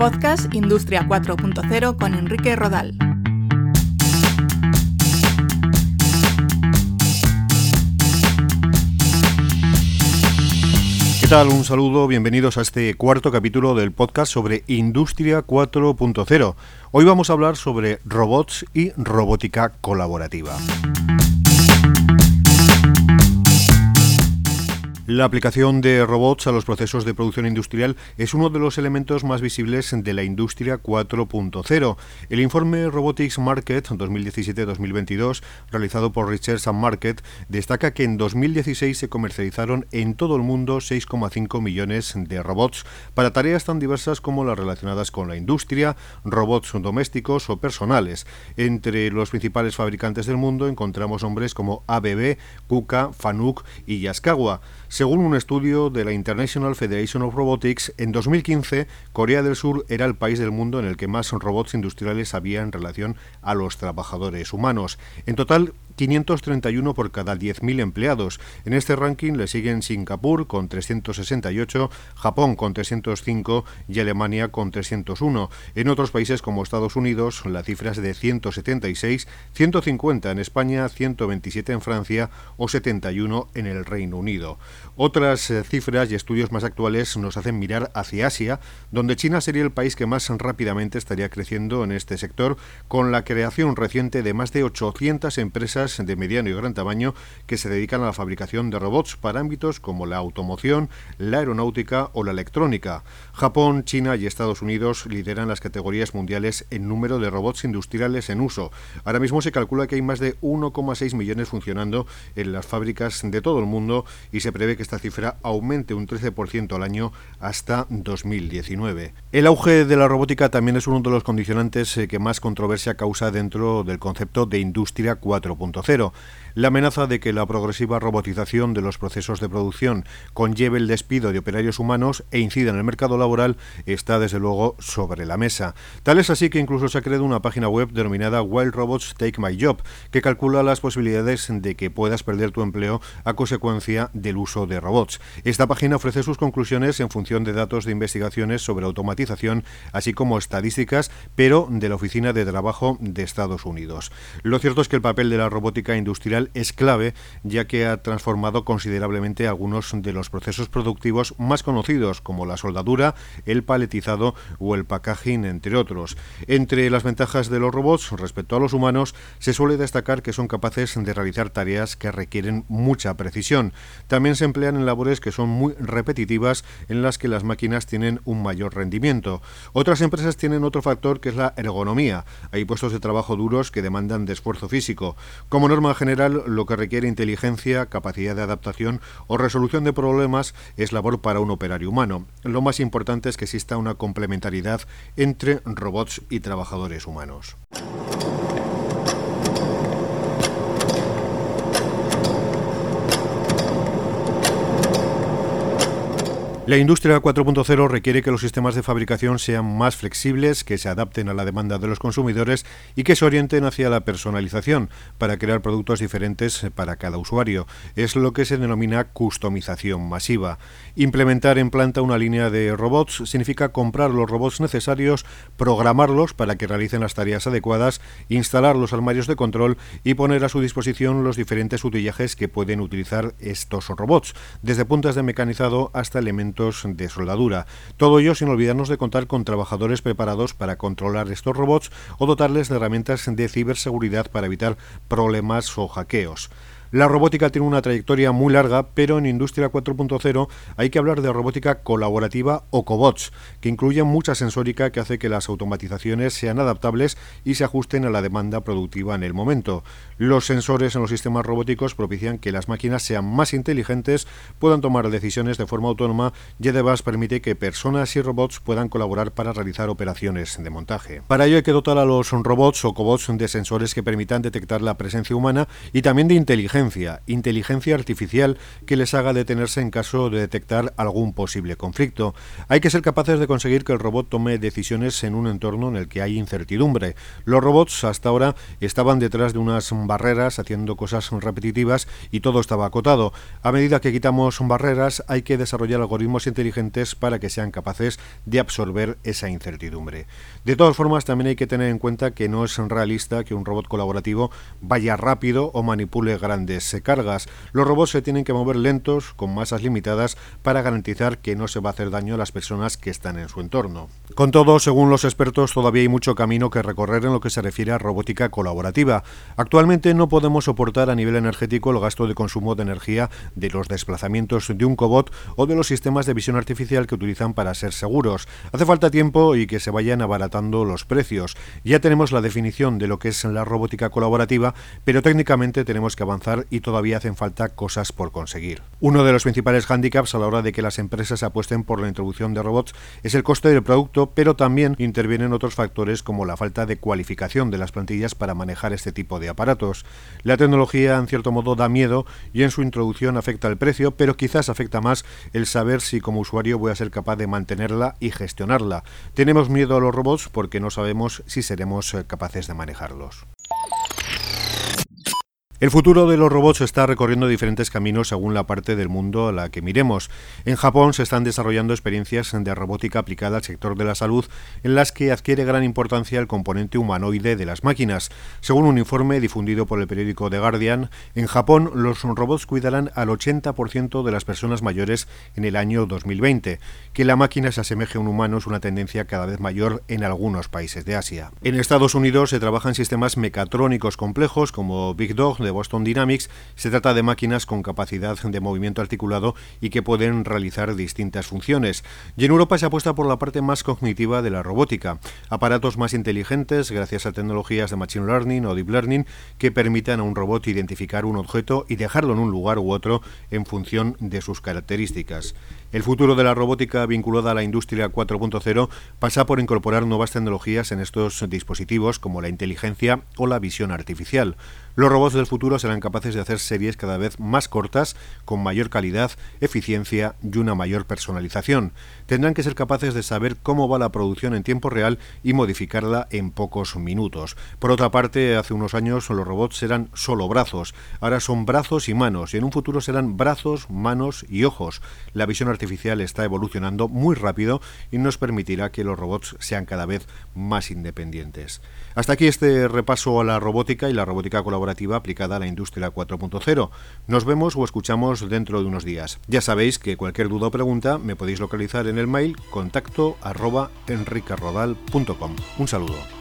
Podcast Industria 4.0 con Enrique Rodal. ¿Qué tal? Un saludo, bienvenidos a este cuarto capítulo del podcast sobre Industria 4.0. Hoy vamos a hablar sobre robots y robótica colaborativa. La aplicación de robots a los procesos de producción industrial es uno de los elementos más visibles de la industria 4.0. El informe Robotics Market 2017-2022, realizado por Research and Market, destaca que en 2016 se comercializaron en todo el mundo 6,5 millones de robots para tareas tan diversas como las relacionadas con la industria, robots domésticos o personales. Entre los principales fabricantes del mundo encontramos nombres como ABB, KUKA, Fanuc y Yaskawa. Según un estudio de la International Federation of Robotics, en 2015 Corea del Sur era el país del mundo en el que más robots industriales había en relación a los trabajadores humanos. En total, 531 por cada 10.000 empleados. En este ranking le siguen Singapur con 368, Japón con 305 y Alemania con 301. En otros países como Estados Unidos la cifra es de 176, 150 en España, 127 en Francia o 71 en el Reino Unido. Otras eh, cifras y estudios más actuales nos hacen mirar hacia Asia, donde China sería el país que más rápidamente estaría creciendo en este sector, con la creación reciente de más de 800 empresas de mediano y gran tamaño que se dedican a la fabricación de robots para ámbitos como la automoción, la aeronáutica o la electrónica. Japón, China y Estados Unidos lideran las categorías mundiales en número de robots industriales en uso. Ahora mismo se calcula que hay más de 1,6 millones funcionando en las fábricas de todo el mundo y se prevé que esta cifra aumente un 13% al año hasta 2019. El auge de la robótica también es uno de los condicionantes eh, que más controversia causa dentro del concepto de industria 4.0. La amenaza de que la progresiva robotización de los procesos de producción conlleve el despido de operarios humanos e incida en el mercado laboral está desde luego sobre la mesa. Tal es así que incluso se ha creado una página web denominada Wild Robots Take My Job, que calcula las posibilidades de que puedas perder tu empleo a consecuencia del uso de robots. Esta página ofrece sus conclusiones en función de datos de investigaciones sobre automatización, así como estadísticas, pero de la Oficina de Trabajo de Estados Unidos. Lo cierto es que el papel de la robótica industrial es clave, ya que ha transformado considerablemente algunos de los procesos productivos más conocidos, como la soldadura, el paletizado o el packaging, entre otros. Entre las ventajas de los robots respecto a los humanos, se suele destacar que son capaces de realizar tareas que requieren mucha precisión. También se emplean en labores que son muy repetitivas, en las que las máquinas tienen un mayor rendimiento. Otras empresas tienen otro factor que es la ergonomía. Hay puestos de trabajo duros que demandan de esfuerzo físico. Como norma general, lo que requiere inteligencia, capacidad de adaptación o resolución de problemas es labor para un operario humano. Lo más importante es que exista una complementariedad entre robots y trabajadores humanos. La industria 4.0 requiere que los sistemas de fabricación sean más flexibles, que se adapten a la demanda de los consumidores y que se orienten hacia la personalización para crear productos diferentes para cada usuario. Es lo que se denomina customización masiva. Implementar en planta una línea de robots significa comprar los robots necesarios, programarlos para que realicen las tareas adecuadas, instalar los armarios de control y poner a su disposición los diferentes utillajes que pueden utilizar estos robots, desde puntas de mecanizado hasta elementos de soldadura. Todo ello sin olvidarnos de contar con trabajadores preparados para controlar estos robots o dotarles de herramientas de ciberseguridad para evitar problemas o hackeos. La robótica tiene una trayectoria muy larga, pero en Industria 4.0 hay que hablar de robótica colaborativa o cobots, que incluyen mucha sensórica que hace que las automatizaciones sean adaptables y se ajusten a la demanda productiva en el momento. Los sensores en los sistemas robóticos propician que las máquinas sean más inteligentes, puedan tomar decisiones de forma autónoma y además permite que personas y robots puedan colaborar para realizar operaciones de montaje. Para ello hay que dotar a los robots o cobots de sensores que permitan detectar la presencia humana y también de inteligencia inteligencia, inteligencia artificial que les haga detenerse en caso de detectar algún posible conflicto. Hay que ser capaces de conseguir que el robot tome decisiones en un entorno en el que hay incertidumbre. Los robots hasta ahora estaban detrás de unas barreras haciendo cosas repetitivas y todo estaba acotado. A medida que quitamos barreras hay que desarrollar algoritmos inteligentes para que sean capaces de absorber esa incertidumbre. De todas formas, también hay que tener en cuenta que no es realista que un robot colaborativo vaya rápido o manipule grandes cargas. Los robots se tienen que mover lentos, con masas limitadas, para garantizar que no se va a hacer daño a las personas que están en su entorno. Con todo, según los expertos, todavía hay mucho camino que recorrer en lo que se refiere a robótica colaborativa. Actualmente no podemos soportar a nivel energético el gasto de consumo de energía de los desplazamientos de un cobot o de los sistemas de visión artificial que utilizan para ser seguros. Hace falta tiempo y que se vayan abaratando los precios. Ya tenemos la definición de lo que es la robótica colaborativa, pero técnicamente tenemos que avanzar y todavía hacen falta cosas por conseguir. Uno de los principales hándicaps a la hora de que las empresas apuesten por la introducción de robots es el coste del producto, pero también intervienen otros factores como la falta de cualificación de las plantillas para manejar este tipo de aparatos. La tecnología en cierto modo da miedo y en su introducción afecta el precio, pero quizás afecta más el saber si como usuario voy a ser capaz de mantenerla y gestionarla. Tenemos miedo a los robots porque no sabemos si seremos eh, capaces de manejarlos. El futuro de los robots está recorriendo diferentes caminos según la parte del mundo a la que miremos. En Japón se están desarrollando experiencias de robótica aplicada al sector de la salud en las que adquiere gran importancia el componente humanoide de las máquinas. Según un informe difundido por el periódico The Guardian, en Japón los robots cuidarán al 80% de las personas mayores en el año 2020. Que la máquina se asemeje a un humano es una tendencia cada vez mayor en algunos países de Asia. En Estados Unidos se trabajan sistemas mecatrónicos complejos como Big Dog Boston Dynamics, se trata de máquinas con capacidad de movimiento articulado y que pueden realizar distintas funciones. Y en Europa se apuesta por la parte más cognitiva de la robótica, aparatos más inteligentes gracias a tecnologías de Machine Learning o Deep Learning que permitan a un robot identificar un objeto y dejarlo en un lugar u otro en función de sus características. El futuro de la robótica vinculada a la industria 4.0 pasa por incorporar nuevas tecnologías en estos dispositivos como la inteligencia o la visión artificial. Los robots del futuro serán capaces de hacer series cada vez más cortas, con mayor calidad, eficiencia y una mayor personalización. Tendrán que ser capaces de saber cómo va la producción en tiempo real y modificarla en pocos minutos. Por otra parte, hace unos años los robots eran solo brazos, ahora son brazos y manos, y en un futuro serán brazos, manos y ojos. La visión artificial está evolucionando muy rápido y nos permitirá que los robots sean cada vez más independientes. Hasta aquí este repaso a la robótica y la robótica colaborativa aplicada a la industria 4.0. Nos vemos o escuchamos dentro de unos días. Ya sabéis que cualquier duda o pregunta me podéis localizar en el mail contacto arroba Un saludo.